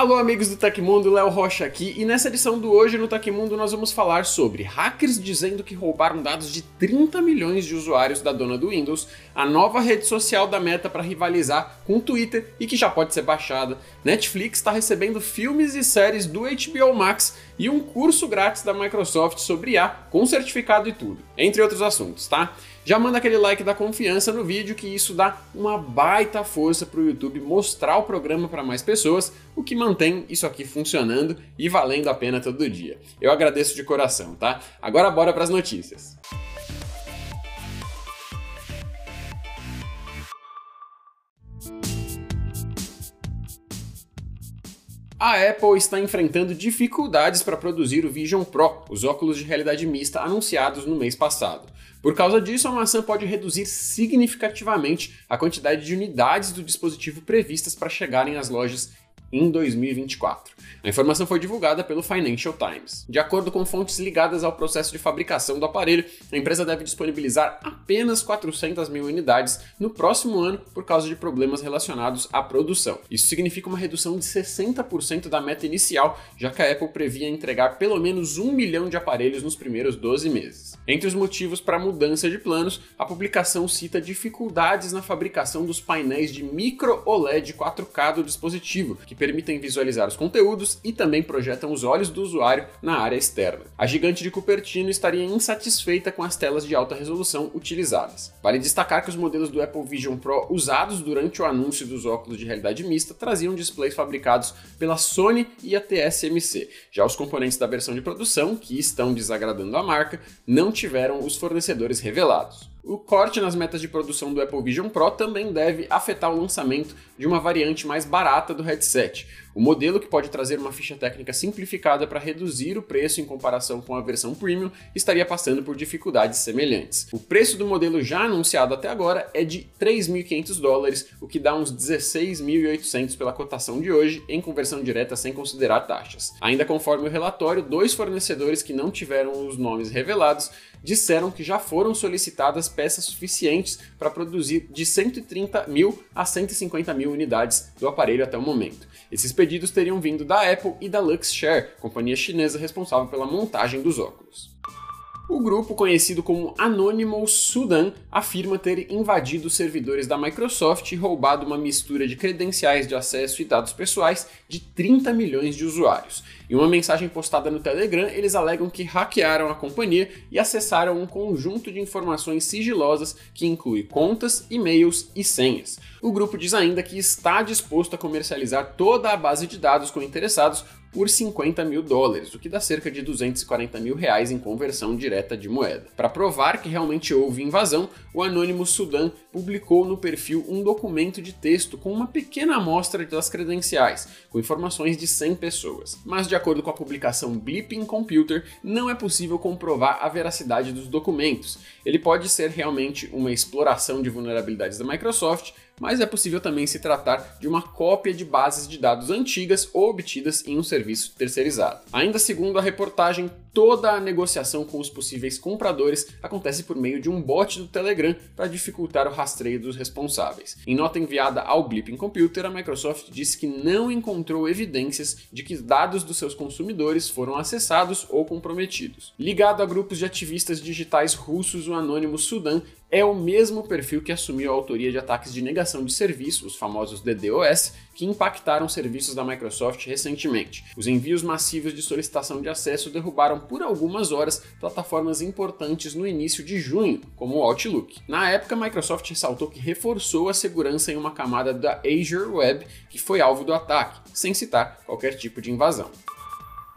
Alô, amigos do Tecmundo, Léo Rocha aqui, e nessa edição do Hoje no Tecmundo nós vamos falar sobre hackers dizendo que roubaram dados de 30 milhões de usuários da dona do Windows, a nova rede social da Meta para rivalizar com o Twitter e que já pode ser baixada, Netflix está recebendo filmes e séries do HBO Max e um curso grátis da Microsoft sobre IA com certificado e tudo, entre outros assuntos, tá? Já manda aquele like da confiança no vídeo que isso dá uma baita força para o YouTube mostrar o programa para mais pessoas, o que mantém isso aqui funcionando e valendo a pena todo dia. Eu agradeço de coração, tá? Agora bora para as notícias. A Apple está enfrentando dificuldades para produzir o Vision Pro, os óculos de realidade mista anunciados no mês passado. Por causa disso, a maçã pode reduzir significativamente a quantidade de unidades do dispositivo previstas para chegarem às lojas em 2024. A informação foi divulgada pelo Financial Times. De acordo com fontes ligadas ao processo de fabricação do aparelho, a empresa deve disponibilizar apenas 400 mil unidades no próximo ano por causa de problemas relacionados à produção. Isso significa uma redução de 60% da meta inicial, já que a Apple previa entregar pelo menos um milhão de aparelhos nos primeiros 12 meses. Entre os motivos para a mudança de planos, a publicação cita dificuldades na fabricação dos painéis de micro OLED 4K do dispositivo, que permitem visualizar os conteúdos e também projetam os olhos do usuário na área externa. A gigante de Cupertino estaria insatisfeita com as telas de alta resolução utilizadas. Vale destacar que os modelos do Apple Vision Pro usados durante o anúncio dos óculos de realidade mista traziam displays fabricados pela Sony e a TSMC. Já os componentes da versão de produção, que estão desagradando a marca, não tiveram os fornecedores revelados. O corte nas metas de produção do Apple Vision Pro também deve afetar o lançamento de uma variante mais barata do headset. O modelo, que pode trazer uma ficha técnica simplificada para reduzir o preço em comparação com a versão Premium, estaria passando por dificuldades semelhantes. O preço do modelo já anunciado até agora é de 3.500 dólares, o que dá uns 16.800 pela cotação de hoje, em conversão direta sem considerar taxas. Ainda conforme o relatório, dois fornecedores que não tiveram os nomes revelados disseram que já foram solicitadas peças suficientes para produzir de 130 mil a 150 mil unidades do aparelho até o momento. Esses pedidos teriam vindo da Apple e da Luxshare, companhia chinesa responsável pela montagem dos óculos. O grupo, conhecido como Anonymous Sudan, afirma ter invadido servidores da Microsoft e roubado uma mistura de credenciais de acesso e dados pessoais de 30 milhões de usuários. Em uma mensagem postada no Telegram, eles alegam que hackearam a companhia e acessaram um conjunto de informações sigilosas que inclui contas, e-mails e senhas. O grupo diz ainda que está disposto a comercializar toda a base de dados com interessados por 50 mil dólares, o que dá cerca de 240 mil reais em conversão direta de moeda. Para provar que realmente houve invasão, o anônimo Sudan publicou no perfil um documento de texto com uma pequena amostra das credenciais, com informações de 100 pessoas. Mas, de acordo com a publicação Blipping Computer, não é possível comprovar a veracidade dos documentos. Ele pode ser realmente uma exploração de vulnerabilidades da Microsoft, mas é possível também se tratar de uma cópia de bases de dados antigas ou obtidas em um serviço terceirizado. Ainda segundo a reportagem, toda a negociação com os possíveis compradores acontece por meio de um bot do Telegram para dificultar o rastreio dos responsáveis. Em nota enviada ao Blipping Computer, a Microsoft disse que não encontrou evidências de que dados dos seus consumidores foram acessados ou comprometidos. Ligado a grupos de ativistas digitais russos, o anônimo Sudan é o mesmo perfil que assumiu a autoria de ataques de negação de serviço, os famosos DDoS, que impactaram serviços da Microsoft recentemente. Os envios massivos de solicitação de acesso derrubaram por algumas horas plataformas importantes no início de junho, como o Outlook. Na época, a Microsoft ressaltou que reforçou a segurança em uma camada da Azure Web que foi alvo do ataque, sem citar qualquer tipo de invasão.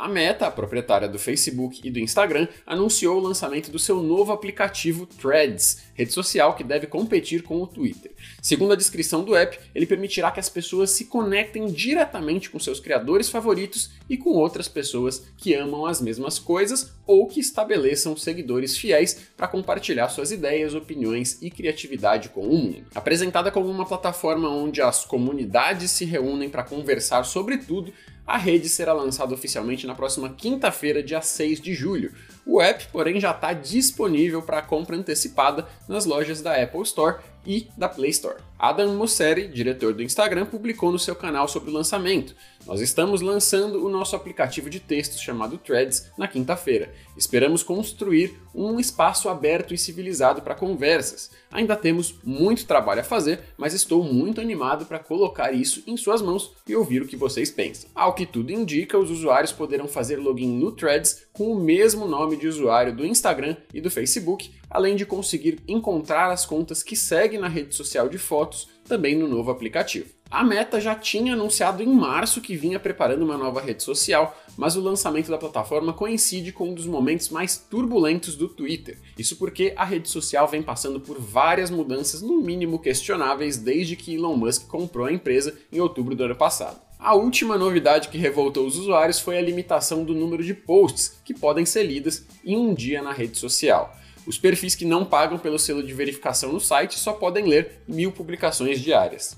A Meta, a proprietária do Facebook e do Instagram, anunciou o lançamento do seu novo aplicativo Threads, rede social que deve competir com o Twitter. Segundo a descrição do app, ele permitirá que as pessoas se conectem diretamente com seus criadores favoritos e com outras pessoas que amam as mesmas coisas ou que estabeleçam seguidores fiéis para compartilhar suas ideias, opiniões e criatividade com o mundo. Apresentada como uma plataforma onde as comunidades se reúnem para conversar sobre tudo, a rede será lançada oficialmente na próxima quinta-feira, dia 6 de julho. O app, porém, já está disponível para compra antecipada nas lojas da Apple Store e da Play Store. Adam Mosseri, diretor do Instagram, publicou no seu canal sobre o lançamento. Nós estamos lançando o nosso aplicativo de textos chamado Threads na quinta-feira. Esperamos construir um espaço aberto e civilizado para conversas. Ainda temos muito trabalho a fazer, mas estou muito animado para colocar isso em suas mãos e ouvir o que vocês pensam. Ao que tudo indica, os usuários poderão fazer login no Threads com o mesmo nome de usuário do Instagram e do Facebook, além de conseguir encontrar as contas que seguem na rede social de fotos também no novo aplicativo. A Meta já tinha anunciado em março que vinha preparando uma nova rede social, mas o lançamento da plataforma coincide com um dos momentos mais turbulentos do Twitter. Isso porque a rede social vem passando por várias mudanças, no mínimo questionáveis, desde que Elon Musk comprou a empresa em outubro do ano passado. A última novidade que revoltou os usuários foi a limitação do número de posts que podem ser lidas em um dia na rede social. Os perfis que não pagam pelo selo de verificação no site só podem ler mil publicações diárias.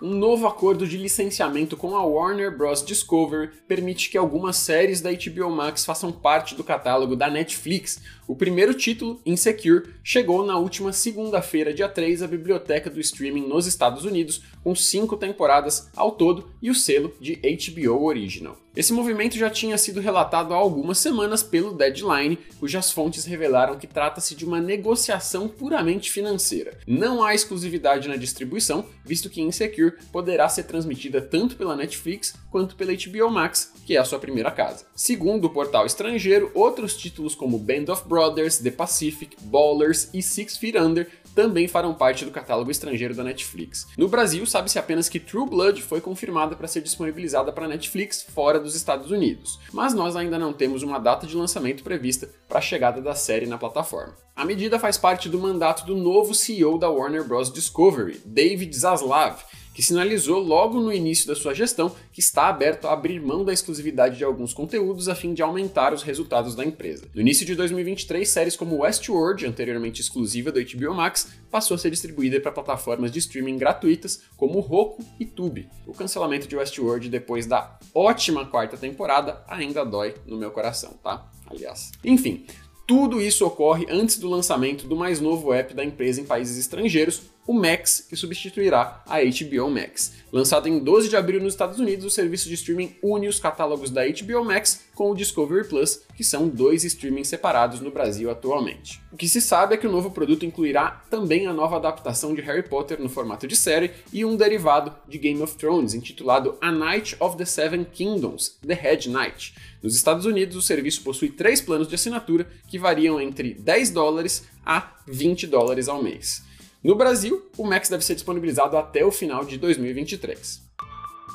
Um novo acordo de licenciamento com a Warner Bros. Discovery permite que algumas séries da HBO Max façam parte do catálogo da Netflix. O primeiro título, Insecure, chegou na última segunda-feira, dia 3, à biblioteca do streaming nos Estados Unidos, com cinco temporadas ao todo e o selo de HBO Original. Esse movimento já tinha sido relatado há algumas semanas pelo Deadline, cujas fontes revelaram que trata-se de uma negociação puramente financeira. Não há exclusividade na distribuição, visto que Insecure poderá ser transmitida tanto pela Netflix quanto pela HBO Max, que é a sua primeira casa. Segundo o portal estrangeiro, outros títulos como Band of Brothers, The Pacific, Ballers e Six Feet Under também farão parte do catálogo estrangeiro da Netflix. No Brasil, sabe-se apenas que True Blood foi confirmada para ser disponibilizada para Netflix fora dos Estados Unidos, mas nós ainda não temos uma data de lançamento prevista para a chegada da série na plataforma. A medida faz parte do mandato do novo CEO da Warner Bros. Discovery, David Zaslav, que sinalizou logo no início da sua gestão que está aberto a abrir mão da exclusividade de alguns conteúdos a fim de aumentar os resultados da empresa. No início de 2023, séries como Westworld, anteriormente exclusiva do HBO Max, passou a ser distribuída para plataformas de streaming gratuitas como Roku e Tubi. O cancelamento de Westworld depois da ótima quarta temporada ainda dói no meu coração, tá? Aliás. Enfim, tudo isso ocorre antes do lançamento do mais novo app da empresa em países estrangeiros, o Max, que substituirá a HBO Max. Lançado em 12 de abril nos Estados Unidos, o serviço de streaming une os catálogos da HBO Max com o Discovery Plus, que são dois streamings separados no Brasil atualmente. O que se sabe é que o novo produto incluirá também a nova adaptação de Harry Potter no formato de série e um derivado de Game of Thrones, intitulado A Knight of the Seven Kingdoms, The Head Knight. Nos Estados Unidos, o serviço possui três planos de assinatura que variam entre 10 dólares a 20 dólares ao mês. No Brasil, o Max deve ser disponibilizado até o final de 2023.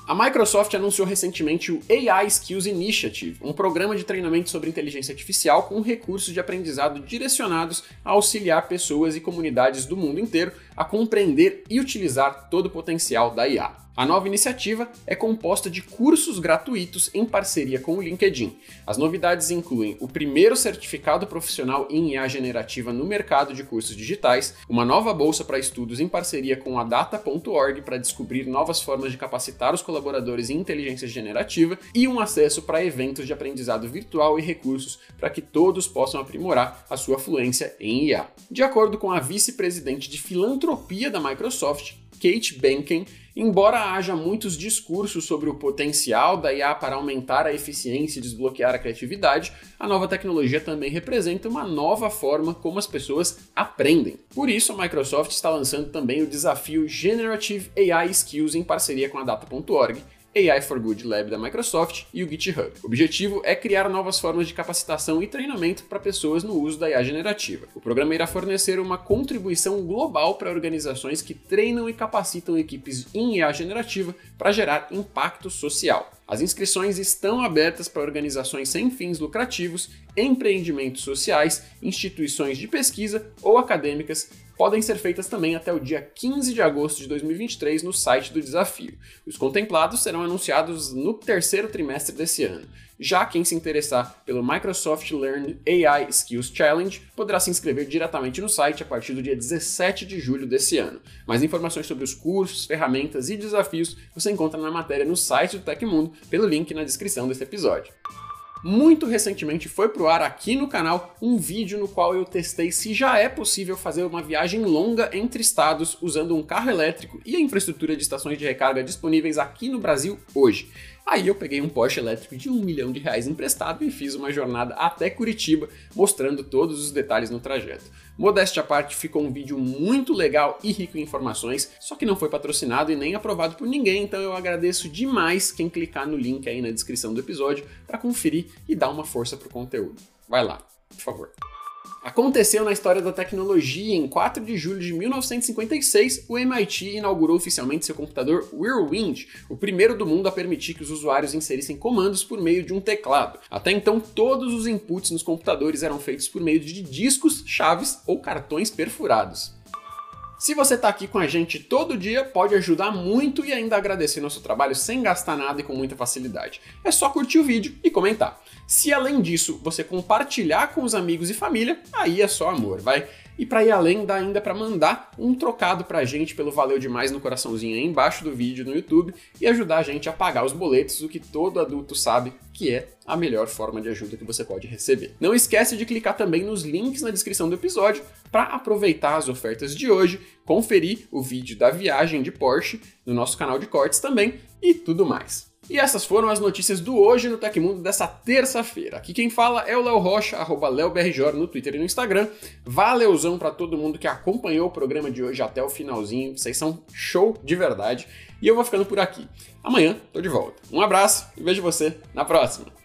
A Microsoft anunciou recentemente o AI Skills Initiative, um programa de treinamento sobre inteligência artificial com recursos de aprendizado direcionados a auxiliar pessoas e comunidades do mundo inteiro a compreender e utilizar todo o potencial da IA. A nova iniciativa é composta de cursos gratuitos em parceria com o LinkedIn. As novidades incluem o primeiro certificado profissional em IA generativa no mercado de cursos digitais, uma nova bolsa para estudos em parceria com a Data.org para descobrir novas formas de capacitar os colaboradores em inteligência generativa e um acesso para eventos de aprendizado virtual e recursos para que todos possam aprimorar a sua fluência em IA. De acordo com a vice-presidente de filantropia da Microsoft, Kate Benken, embora haja muitos discursos sobre o potencial da IA para aumentar a eficiência e desbloquear a criatividade, a nova tecnologia também representa uma nova forma como as pessoas aprendem. Por isso, a Microsoft está lançando também o desafio Generative AI Skills em parceria com a Data.org, AI for Good Lab da Microsoft e o GitHub. O objetivo é criar novas formas de capacitação e treinamento para pessoas no uso da IA generativa. O programa irá fornecer uma contribuição global para organizações que treinam e capacitam equipes em IA generativa para gerar impacto social. As inscrições estão abertas para organizações sem fins lucrativos, empreendimentos sociais, instituições de pesquisa ou acadêmicas podem ser feitas também até o dia 15 de agosto de 2023 no site do desafio. Os contemplados serão anunciados no terceiro trimestre desse ano. Já quem se interessar pelo Microsoft Learn AI Skills Challenge poderá se inscrever diretamente no site a partir do dia 17 de julho desse ano. Mais informações sobre os cursos, ferramentas e desafios você encontra na matéria no site do Tecmundo pelo link na descrição desse episódio. Muito recentemente foi pro ar aqui no canal um vídeo no qual eu testei se já é possível fazer uma viagem longa entre estados usando um carro elétrico e a infraestrutura de estações de recarga disponíveis aqui no Brasil hoje. Aí eu peguei um Porsche elétrico de um milhão de reais emprestado e fiz uma jornada até Curitiba, mostrando todos os detalhes no trajeto. Modéstia à parte, ficou um vídeo muito legal e rico em informações, só que não foi patrocinado e nem aprovado por ninguém, então eu agradeço demais quem clicar no link aí na descrição do episódio para conferir e dar uma força pro conteúdo. Vai lá, por favor. Aconteceu na história da tecnologia, em 4 de julho de 1956, o MIT inaugurou oficialmente seu computador Whirlwind, o primeiro do mundo a permitir que os usuários inserissem comandos por meio de um teclado. Até então, todos os inputs nos computadores eram feitos por meio de discos, chaves ou cartões perfurados. Se você está aqui com a gente todo dia, pode ajudar muito e ainda agradecer nosso trabalho sem gastar nada e com muita facilidade. É só curtir o vídeo e comentar. Se além disso você compartilhar com os amigos e família, aí é só amor, vai? E para ir além, dá ainda para mandar um trocado pra gente pelo Valeu Demais no coraçãozinho aí embaixo do vídeo no YouTube e ajudar a gente a pagar os boletos, o que todo adulto sabe que é a melhor forma de ajuda que você pode receber. Não esquece de clicar também nos links na descrição do episódio para aproveitar as ofertas de hoje, conferir o vídeo da viagem de Porsche no nosso canal de cortes também e tudo mais. E essas foram as notícias do Hoje no Tecmundo dessa terça-feira. Aqui quem fala é o Léo Rocha, arroba LeoBRJ no Twitter e no Instagram. Valeuzão para todo mundo que acompanhou o programa de hoje até o finalzinho. Vocês são show de verdade. E eu vou ficando por aqui. Amanhã tô de volta. Um abraço e vejo você na próxima.